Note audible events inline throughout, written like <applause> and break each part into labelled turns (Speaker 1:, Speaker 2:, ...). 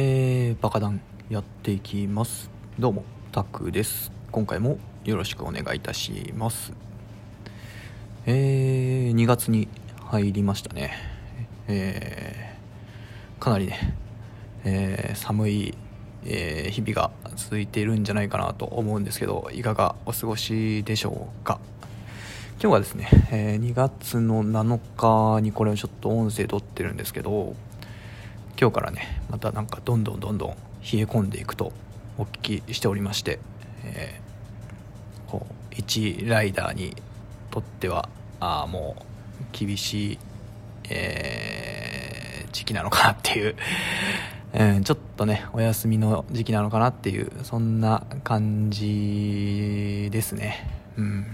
Speaker 1: えー、バカダンやっていきます。どうもタクです。今回もよろしくお願いいたします。えー、2月に入りましたね。えー、かなりね、えー、寒い、えー、日々が続いているんじゃないかなと思うんですけどいかがお過ごしでしょうか。今日はですね、え、2月の7日にこれをちょっと音声撮ってるんですけど今日からねまたなんかどんどんどんどん冷え込んでいくとお聞きしておりまして、えー、こう1ライダーにとってはあもう厳しい、えー、時期なのかなっていう、え <laughs> ー、ちょっとねお休みの時期なのかなっていうそんな感じですね。うん。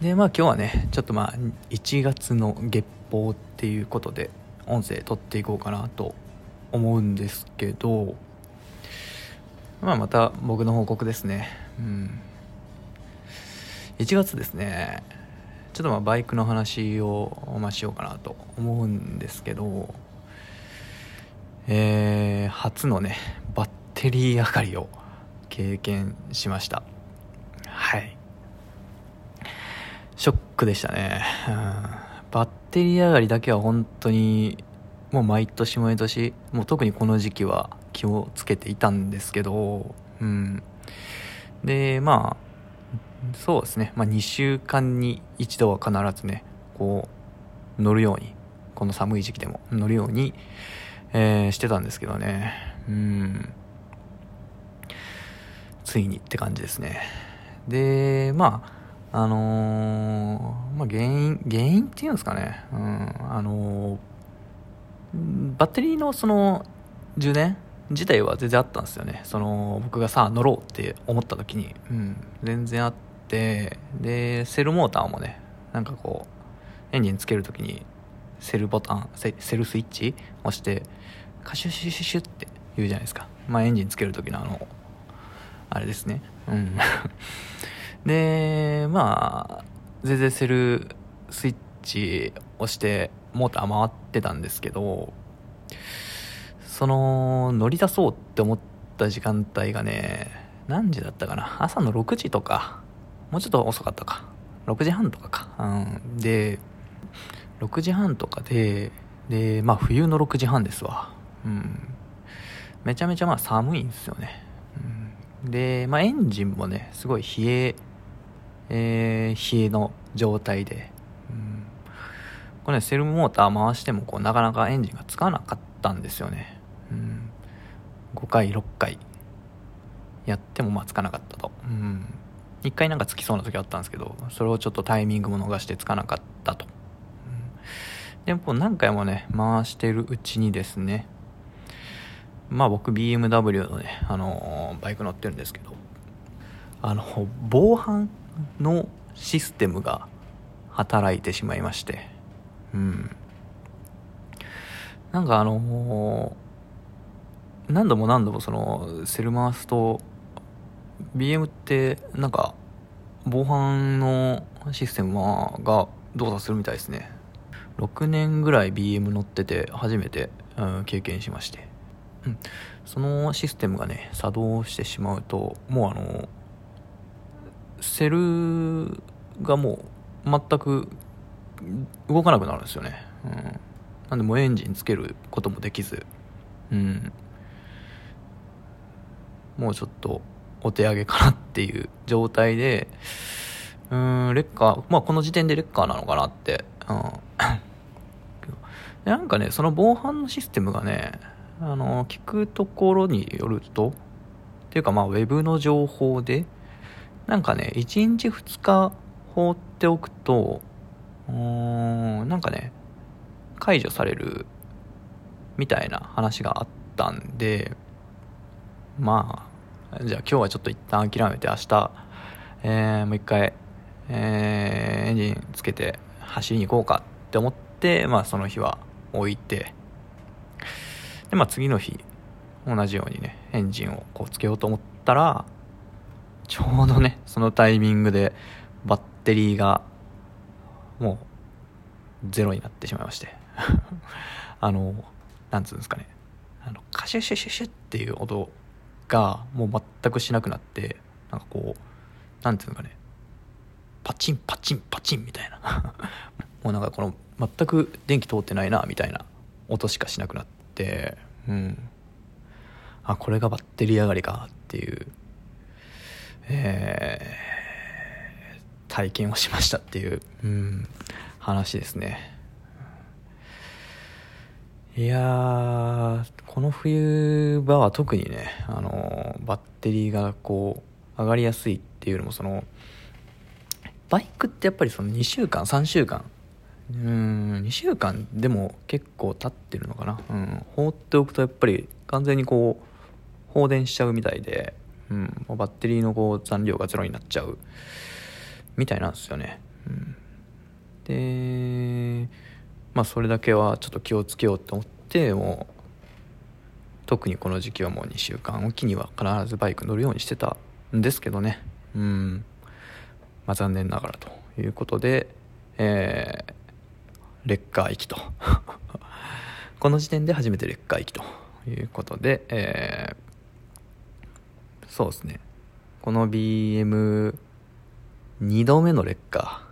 Speaker 1: でまあ今日はねちょっとまあ1月の月報っていうことで音声撮っていこうかなと思うんですけど、まあ、また僕の報告ですね。うん。1月ですね、ちょっとまあバイクの話を、まあ、しようかなと思うんですけど、えー、初のね、バッテリー上がりを経験しました。はい。ショックでしたね。うんバッテリー上がりだけは本当にもう毎年毎年もう特にこの時期は気をつけていたんですけどうん。でまあそうですね、まあ、2週間に一度は必ずねこう乗るようにこの寒い時期でも乗るように、えー、してたんですけどね。うん。ついにって感じですね。でまああのー、まあ、原因、原因っていうんですかね、うん、あのー、バッテリーのその充電自体は全然あったんですよね。その、僕がさ、乗ろうって思った時に、うん、全然あって、で、セルモーターもね、なんかこう、エンジンつける時に、セルボタン、セルスイッチ押して、カシュシュシュシュって言うじゃないですか。まあ、エンジンつける時のあの、あれですね。うん。で、まあ、全然セルスイッチ押してモーター回ってたんですけど、その、乗り出そうって思った時間帯がね、何時だったかな？朝の6時とか、もうちょっと遅かったか。6時半とかか。うん。で、6時半とかで、で、まあ冬の6時半ですわ。うん。めちゃめちゃまあ寒いんですよね。うん、で、まあエンジンもね、すごい冷ええー、冷えの状態で、うん、これね、セルモーター回してもこうなかなかエンジンがつかなかったんですよね。うん、5回、6回やってもまあつかなかったと。うん、1回なんかつきそうな時あったんですけど、それをちょっとタイミングも逃してつかなかったと。うん、でも何回もね、回してるうちにですね、まあ僕 BMW のね、あのー、バイク乗ってるんですけど、あの、防犯のシステムが働いてしまいまして、うん。なんかあのー、何度も何度もその、セル回すと、BM ってなんか、防犯のシステムが動作するみたいですね。6年ぐらい BM 乗ってて初めて、うん、経験しまして。うん。そのシステムがね、作動してしまうと、もうあの、セルがもう全く動かなくなるんですよね、うん、なんでもうエンジンつけることもできず。うん。もうちょっとお手上げかなっていう状態で。うんレッカーまあこの時点でレッカーなのかなって。うん。なんかねその防犯のシステムがねあの聞くところによるとっていうかまあウェブの情報でなんかね、1日2日放っておくと、うーん、なんかね、解除されるみたいな話があったんで、まあ、じゃあ今日はちょっと一旦諦めて明日、えー、もう一回、えー、エンジンつけて走りに行こうかって思って、まあその日は置いて、で、まあ次の日、同じようにね、エンジンをこうつけようと思ったら、ちょうどね、そのタイミングでバッテリーがもうゼロになってしまいまして。<laughs> あの、なんつうんですかね。あのカシュシュシュシュっていう音がもう全くしなくなってなんかこうなんていうのかね。パチンパチンパチンみたいな。<laughs> もうなんかこの全く電気通ってないなみたいな音しかしなくなってうん。あこれがバッテリー上がりかっていうえー、体験をしましたっていう、うん、話ですね。いやこの冬場は特にねあのバッテリーがこう上がりやすいっていうのもそのバイクってやっぱりその2週間3週間うん2週間でも結構経ってるのかな、うん、放っておくとやっぱり完全にこう放電しちゃうみたいで、うん、バッテリーのこう残量がゼロになっちゃう。みたいなんですよね、うん、でまあそれだけはちょっと気をつけようと思ってもう特にこの時期はもう2週間おきには必ずバイク乗るようにしてたんですけどね。うん。まあ残念ながらということでえー、レッカー行きと。<laughs> この時点で初めてレッカー行きということで、えー、そうですね。この BM2 度目のレッカ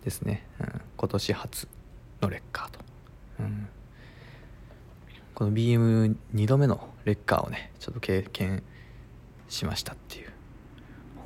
Speaker 1: ーですね、うん、今年初のレッカーと、うん、この BM2 度目のレッカーをねちょっと経験しましたっていう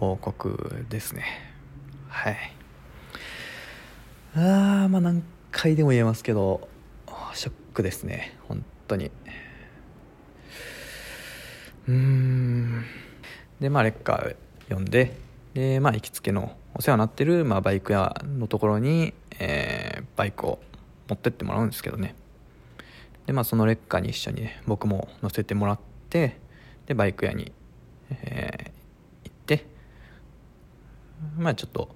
Speaker 1: 報告ですね。はい。ああまあ何回でも言えますけどショックですね。本当に。うん。でまあレッカー呼んででまあ行きつけのお世話になってる、まあ、バイク屋のところに、えー、バイクを持ってってもらうんですけどね。でまあそのレッカーに一緒にね僕も乗せてもらってでバイク屋に、えー、行ってまあちょっと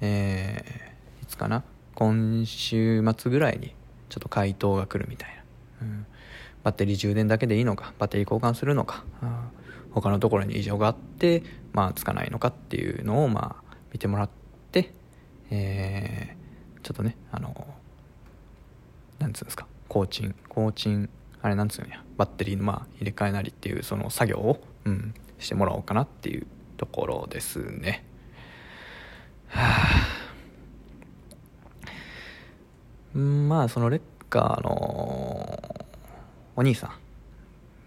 Speaker 1: えー、いつかな今週末ぐらいにちょっと回答が来るみたいな、うん、バッテリー充電だけでいいのかバッテリー交換するのか。他のところに異常があってまあつかないのかっていうのをまあ見てもらって、えー、ちょっとねあのなんつうんですかコーチンコーチンあれなんつうんやバッテリーのまあ入れ替えなりっていうその作業を、うん、してもらおうかなっていうところですね。はあまあそのレッカーのお兄さ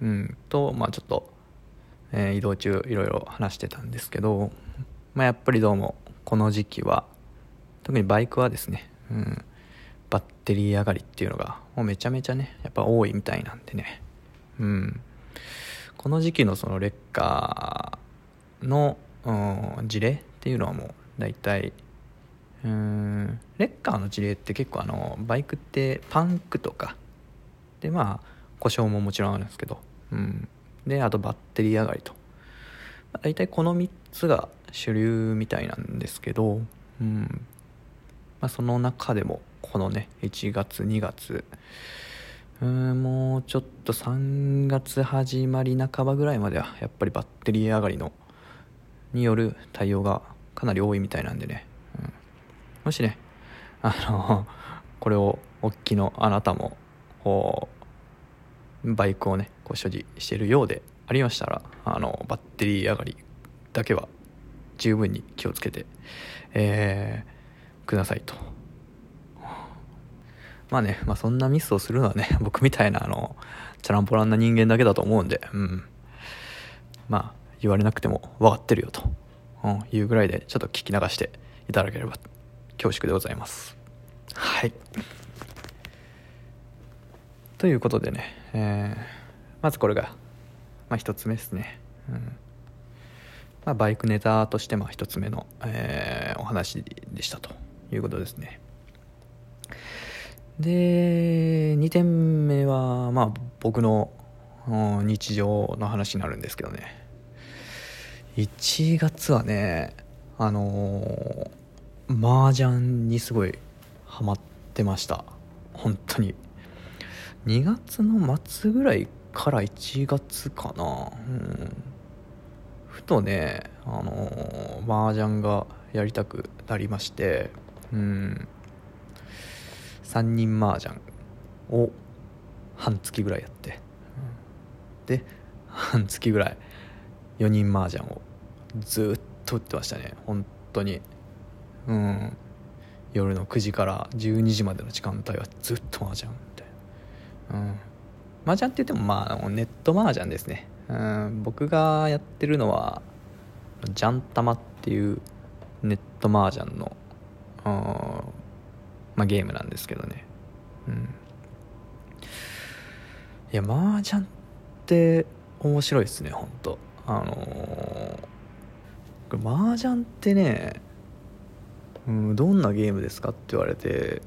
Speaker 1: ん、うん、と、まあ、ちょっと、えー、移動中いろいろ話してたんですけど、まあ、やっぱりどうもこの時期は特にバイクはですね、うん、バッテリー上がりっていうのがもうめちゃめちゃねやっぱ多いみたいなんでね、うん、この時期のそのレッカーの、うん、事例っていうのはもう大体うんレッカーの事例って結構あのバイクってパンクとかでまあ故障ももちろんあるんですけど、うん、であとバッテリー上がりと、大体この3つが主流みたいなんですけど、うん。まあ、その中でもこのね1月2月。うんもうちょっと3月始まり半ばぐらいまではやっぱりバッテリー上がりのによる対応がかなり多いみたいなんでね。もしね、あの、これをおっきのあなたも、バイクをね、こう所持しているようでありましたら、あの、バッテリー上がりだけは十分に気をつけて、えー、くださいと。まあね、まあそんなミスをするのはね、<laughs> 僕みたいなあの、チャランポランな人間だけだと思うんで、うん。まあ、言われなくても分かってるよと、うん、いうぐらいでちょっと聞き流していただければ恐縮でございますはいということでね、えー、まずこれが、まあ、1つ目ですね、うん。まあ、バイクネタとしてまあ1つ目の、えー、お話でしたということですね。で2点目はまあ僕の日常の話になるんですけどね。1月はねあのー麻雀にすごいハマってました。本当に。2月の末ぐらいから1月かな、うん、ふとねあのー、麻雀がやりたくなりましてうん。3人麻雀を半月ぐらいやって、で半月ぐらい4人麻雀をずっと打ってましたね。本当に。うん。夜の9時から12時までの時間帯はずっと麻雀みたいな。うん。麻雀って言ってもまあネット麻雀ですね。うん僕がやってるのはジャンタマっていうネット麻雀の、まあ、ゲームなんですけどね。うん。いや麻雀って面白いですね本当あのー、これ麻雀ってね、うん、どんなゲームですかって言われて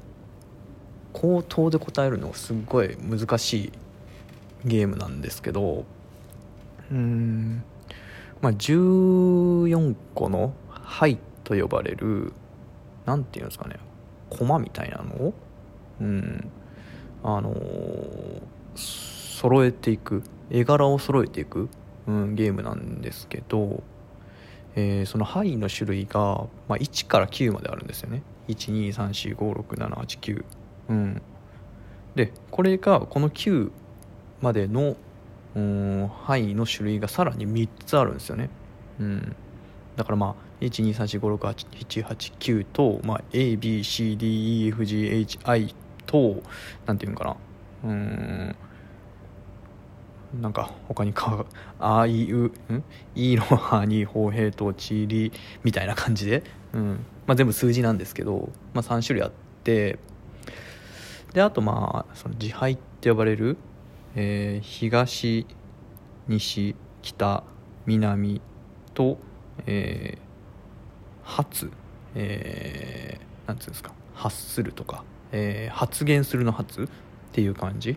Speaker 1: 口頭で答えるのがすっごい難しいゲームなんですけどうん。まあ14個の「はい」と呼ばれる何て言うんですかね駒みたいなのをうん。あのー、揃えていく絵柄を揃えていく、うん、ゲームなんですけど、えー、その「はい」の種類が、まあ、1から9まであるんですよね。123456789うん。でこれがこの9までのうん範囲の種類がさらに3つあるんですよね、うん、だからまあ123456789と、まあ、ABCDEFGHI と何て言うんかな。うん。なんか他にか「あいう」ん「いろはにほうへいとちり」みたいな感じで、うん。まあ、全部数字なんですけど、まあ、3種類あって。であとまあその自敗って呼ばれるえー、東西北南と、えー、発、えー、なんつうんですか発するとか、えー、発言するの発っていう感じ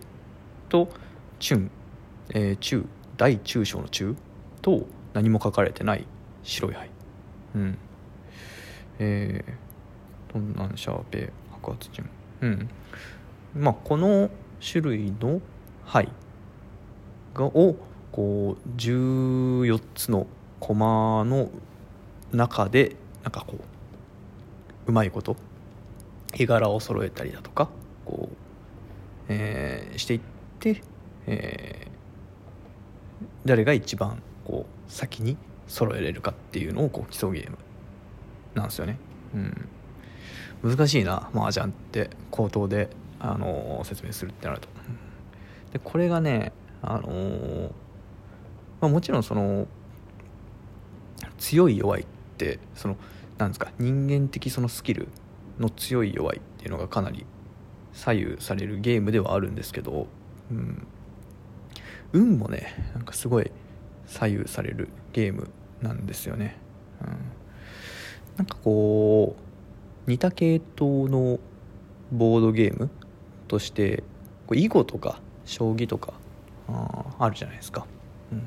Speaker 1: と中、えー、中大中小の中と何も書かれてない白い灰。うん。えー、トンナンシャーベ白髪順うん。まあこの種類の牌がをこう14つのコマの中でなんかこううまいこと絵柄を揃えたりだとかこう、えー、していって、えー、誰が一番こう先に揃えれるかっていうのをこう競うゲームなんですよね。うん、難しいな麻雀って口頭で、あの、説明するってなると。でこれがねあのー、まあ、もちろんその強い弱いってそのなんですか人間的そのスキルの強い弱いっていうのがかなり左右されるゲームではあるんですけど、うん、運もねなんかすごい左右されるゲームなんですよね、うん、なんかこう似た系統のボードゲームとしてこう囲碁とか将棋とかああるじゃないですか、うん、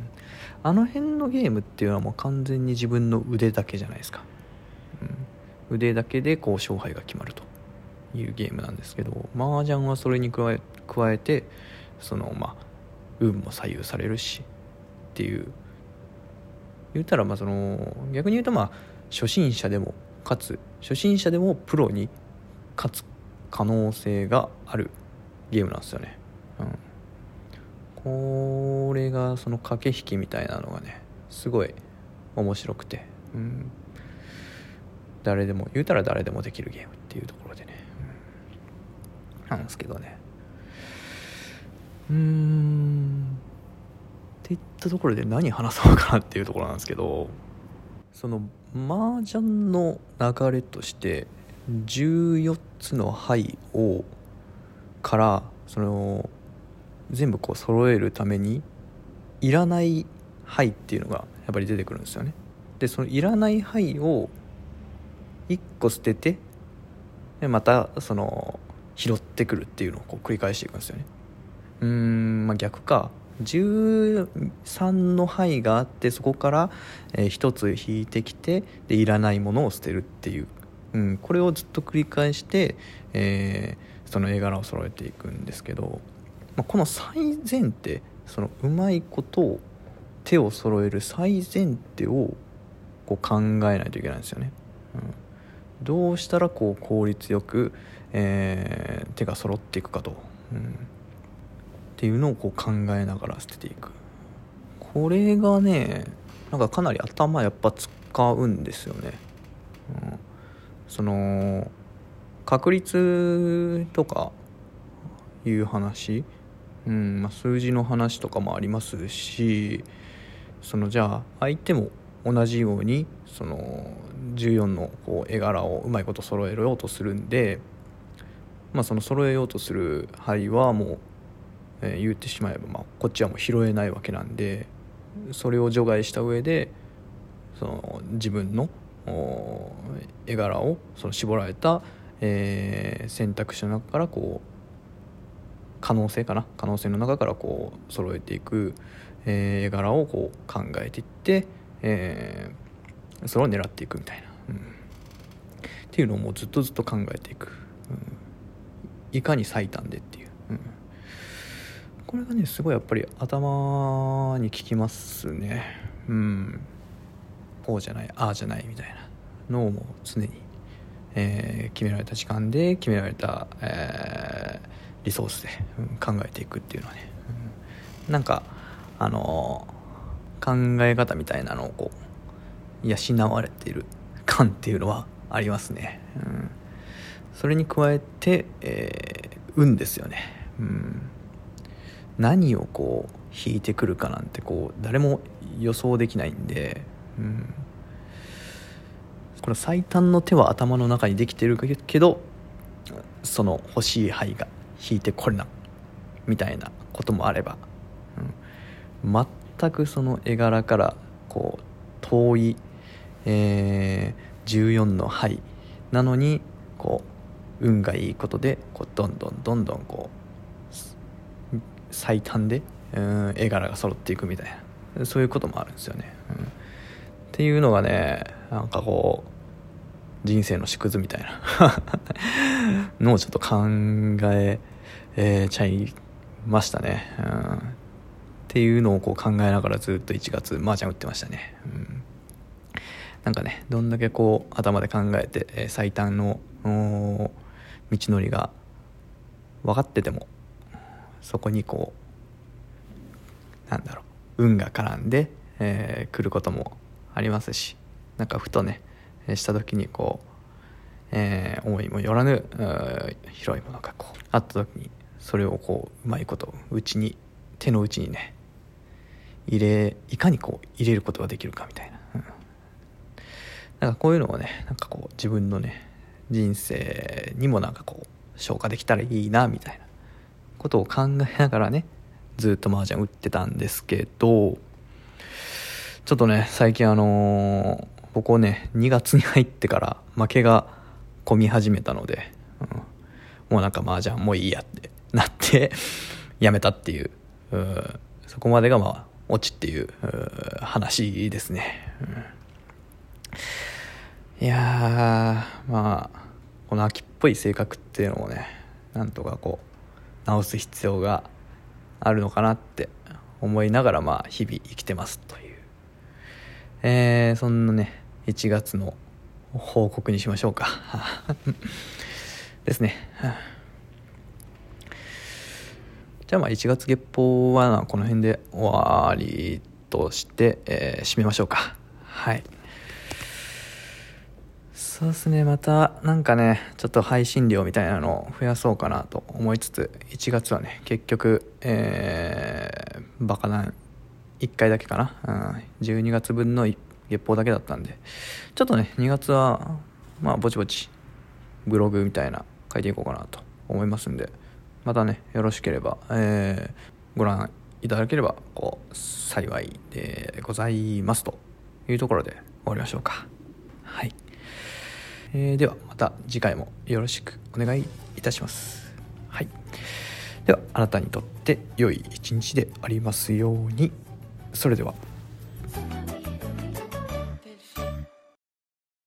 Speaker 1: あの辺のゲームっていうのはもう完全に自分の腕だけじゃないですか、うん、腕だけでこう勝敗が決まるというゲームなんですけど麻雀はそれに加え加えてそのまあ運も左右されるしっていう。言ったらまあその逆に言うとまあ初心者でも勝つ。初心者でもプロに勝つ可能性があるゲームなんですよね、うん、これがその駆け引きみたいなのがねすごい面白くて、うん、誰でも言うたら誰でもできるゲームっていうところでね、うん、なんですけどね。うん。っていったところで何話そうかなっていうところなんですけどその麻雀の流れとして14つの牌をからその全部こう揃えるためにいらない牌っていうのがやっぱり出てくるんですよね。でそのいらない牌を1個捨ててでまたその拾ってくるっていうのをこう繰り返していくんですよね。うーんまあ逆か。13の牌があってそこから、え1つ引いてきてでいらないものを捨てるっていう、うん、これをずっと繰り返して、えー、その絵柄を揃えていくんですけど。まあ、この最前提そのうまいことを手を揃える最前提をこう考えないといけないんですよね。うん、どうしたらこう効率よく、えー、手が揃っていくかと、うん、っていうのをこう考えながら捨てていく、これがねなんかかなり頭やっぱ使うんですよね、うん、その確率とかいう話、うんまあ、数字の話とかもありますしそのじゃあ相手も同じようにその14のこう絵柄をうまいこと揃えようとするんで、まあ、その揃えようとする牌はもう、えー、言ってしまえば、まあ、こっちはもう拾えないわけなんでそれを除外した上でその自分の絵柄をその絞られた、えー、選択肢の中からこう可能性かな？可能性の中からこう揃えていく、えー、絵柄をこう考えていって、えー、それを狙っていくみたいな、うん、っていうのをもうずっとずっと考えていく、うん、いかに最短でっていう、うん、これがねすごいやっぱり頭に効きますね。うん。こうじゃないああじゃないみたいな。のをもう常に、えー、決められた時間で決められた、えー、リソースで、うん、考えていくっていうのはね、うん、なんかあのー、考え方みたいなのをこう養われている感っていうのはありますね、うん、それに加えて、えー、運ですよね、うん、何をこう引いてくるかなんてこう誰も予想できないんで、うん、これ最短の手は頭の中にできてるけどその欲しい牌が引いてこれなみたいなこともあれば、うん、全くその絵柄からこう遠い、えー、14の牌なのにこう運がいいことでこうどんどんどんどんこう最短で、うん、絵柄が揃っていくみたいな。そういうこともあるんですよね。うん、っていうのがねなんかこう人生の縮図みたいな。<laughs> のをちょっと考ええー、ちゃいましたね、うん、っていうのをこう考えながらずっと1月麻雀打ってましたね、うん、なんかねどんだけこう頭で考えて、えー、最短の道のりが分かっててもそこにこうなんだろう運が絡んで、えー、来ることもありますしなんかふとねした時にこう、えー、思いもよらぬ広いものがこうあった時にそれをこううまいことうちに手の内にね入れいかにこう入れることができるかみたいな、うん、なんかこういうのをねなんかこう自分のね人生にもなんかこう消化できたらいいなみたいな。ことを考えながらねずっと麻雀打ってたんですけどちょっとね最近あのー、ここね2月に入ってから負けが込み始めたので、うん、もうなんか麻雀もういいやってなってやめたっていううそこまでがまあオチっていう話ですね、うん、いやまあこの秋っぽい性格っていうのをねなんとかこう直す必要があるのかなって思いながらまあ日々生きてますという。えー、そんなね1月の報告にしましょうか。<laughs> ですね。じゃあまあ1月月報はこの辺で終わりとして、えー、締めましょうか。はい。そうですね。またなんかねちょっと配信量みたいなのを増やそうかなと思いつつ1月はね結局えー、バカな1回だけかな、うん、12月分の月報だけだったんで。ちょっとね2月はまあぼちぼちブログみたいな書いていこうかなと思いますんで。またねよろしければ、えー、ご覧いただければこう幸いでございますというところで終わりましょうか。はい、えー、ではまた次回もよろしくお願いいたします。はい。ではあなたにとって良い一日でありますように。それでは。